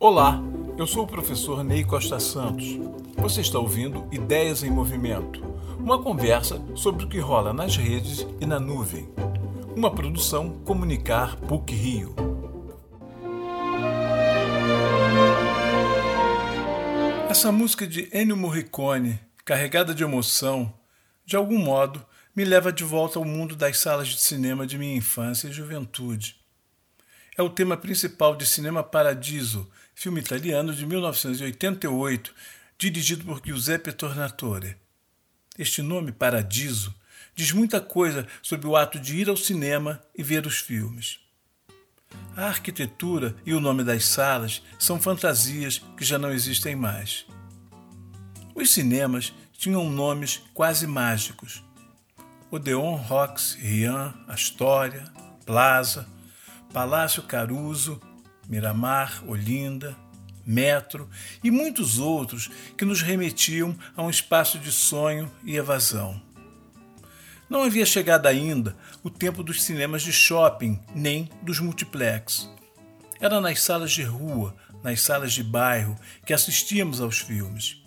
Olá, eu sou o professor Ney Costa Santos. Você está ouvindo Ideias em Movimento, uma conversa sobre o que rola nas redes e na nuvem. Uma produção Comunicar PUC Rio. Essa música de Ennio Morricone, carregada de emoção, de algum modo me leva de volta ao mundo das salas de cinema de minha infância e juventude. É o tema principal de Cinema Paradiso, filme italiano de 1988, dirigido por Giuseppe Tornatore. Este nome, Paradiso, diz muita coisa sobre o ato de ir ao cinema e ver os filmes. A arquitetura e o nome das salas são fantasias que já não existem mais. Os cinemas tinham nomes quase mágicos. Odeon Rox, Rian, Astoria, Plaza, Palácio Caruso, Miramar, Olinda, Metro e muitos outros que nos remetiam a um espaço de sonho e evasão. Não havia chegado ainda o tempo dos cinemas de shopping nem dos multiplex. Era nas salas de rua, nas salas de bairro que assistíamos aos filmes.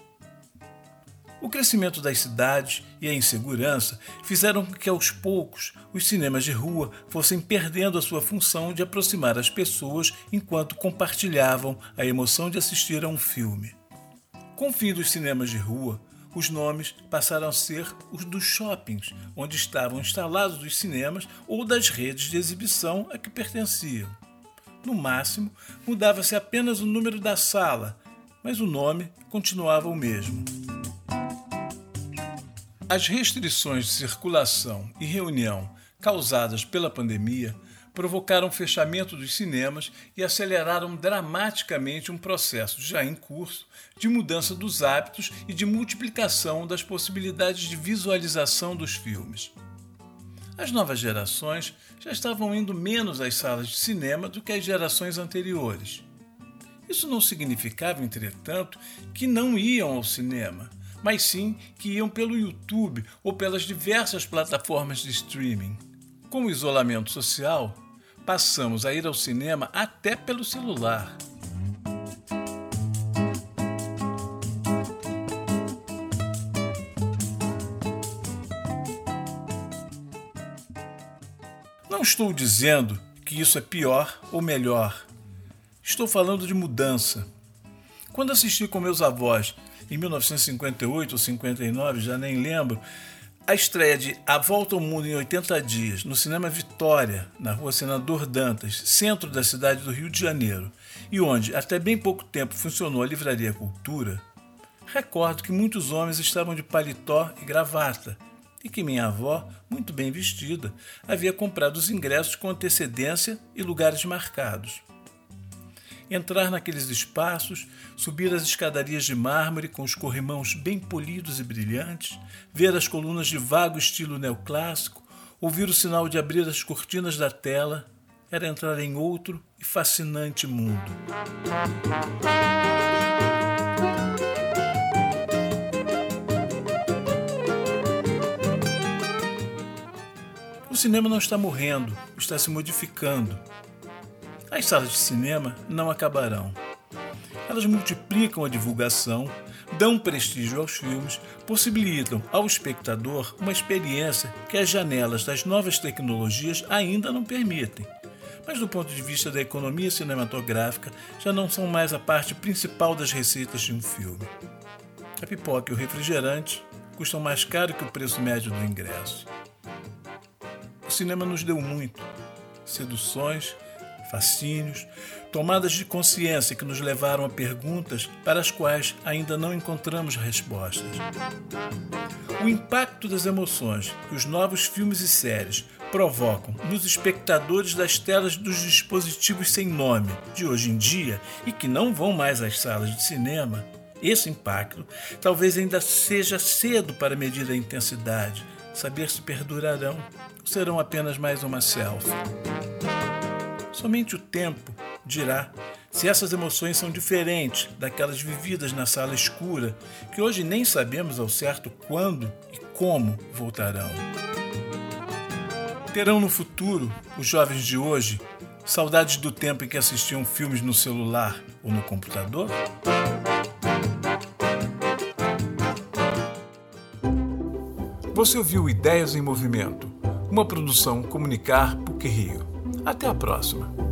O crescimento das cidades e a insegurança fizeram com que aos poucos os cinemas de rua fossem perdendo a sua função de aproximar as pessoas enquanto compartilhavam a emoção de assistir a um filme. Com o fim dos cinemas de rua, os nomes passaram a ser os dos shoppings, onde estavam instalados os cinemas ou das redes de exibição a que pertenciam. No máximo, mudava-se apenas o número da sala, mas o nome continuava o mesmo. As restrições de circulação e reunião causadas pela pandemia provocaram o fechamento dos cinemas e aceleraram dramaticamente um processo já em curso de mudança dos hábitos e de multiplicação das possibilidades de visualização dos filmes. As novas gerações já estavam indo menos às salas de cinema do que as gerações anteriores. Isso não significava, entretanto, que não iam ao cinema mas sim que iam pelo YouTube ou pelas diversas plataformas de streaming. Com o isolamento social, passamos a ir ao cinema até pelo celular. Não estou dizendo que isso é pior ou melhor. Estou falando de mudança. Quando assisti com meus avós em 1958 ou 59, já nem lembro, a estreia de A Volta ao Mundo em 80 Dias, no Cinema Vitória, na rua Senador Dantas, centro da cidade do Rio de Janeiro, e onde até bem pouco tempo funcionou a Livraria Cultura, recordo que muitos homens estavam de paletó e gravata, e que minha avó, muito bem vestida, havia comprado os ingressos com antecedência e lugares marcados entrar naqueles espaços, subir as escadarias de mármore com os corrimãos bem polidos e brilhantes, ver as colunas de vago estilo neoclássico, ouvir o sinal de abrir as cortinas da tela, era entrar em outro e fascinante mundo. O cinema não está morrendo, está se modificando. As salas de cinema não acabarão. Elas multiplicam a divulgação, dão prestígio aos filmes, possibilitam ao espectador uma experiência que as janelas das novas tecnologias ainda não permitem. Mas, do ponto de vista da economia cinematográfica, já não são mais a parte principal das receitas de um filme. A pipoca e o refrigerante custam mais caro que o preço médio do ingresso. O cinema nos deu muito: seduções, fascínios, tomadas de consciência que nos levaram a perguntas para as quais ainda não encontramos respostas. O impacto das emoções que os novos filmes e séries provocam nos espectadores das telas dos dispositivos sem nome de hoje em dia e que não vão mais às salas de cinema, esse impacto talvez ainda seja cedo para medir a intensidade, saber se perdurarão ou serão apenas mais uma selfie. Somente o tempo dirá se essas emoções são diferentes daquelas vividas na sala escura, que hoje nem sabemos ao certo quando e como voltarão. Terão no futuro, os jovens de hoje, saudades do tempo em que assistiam filmes no celular, ou no computador? Você ouviu Ideias em Movimento, uma produção Comunicar PUC Rio. Até a próxima!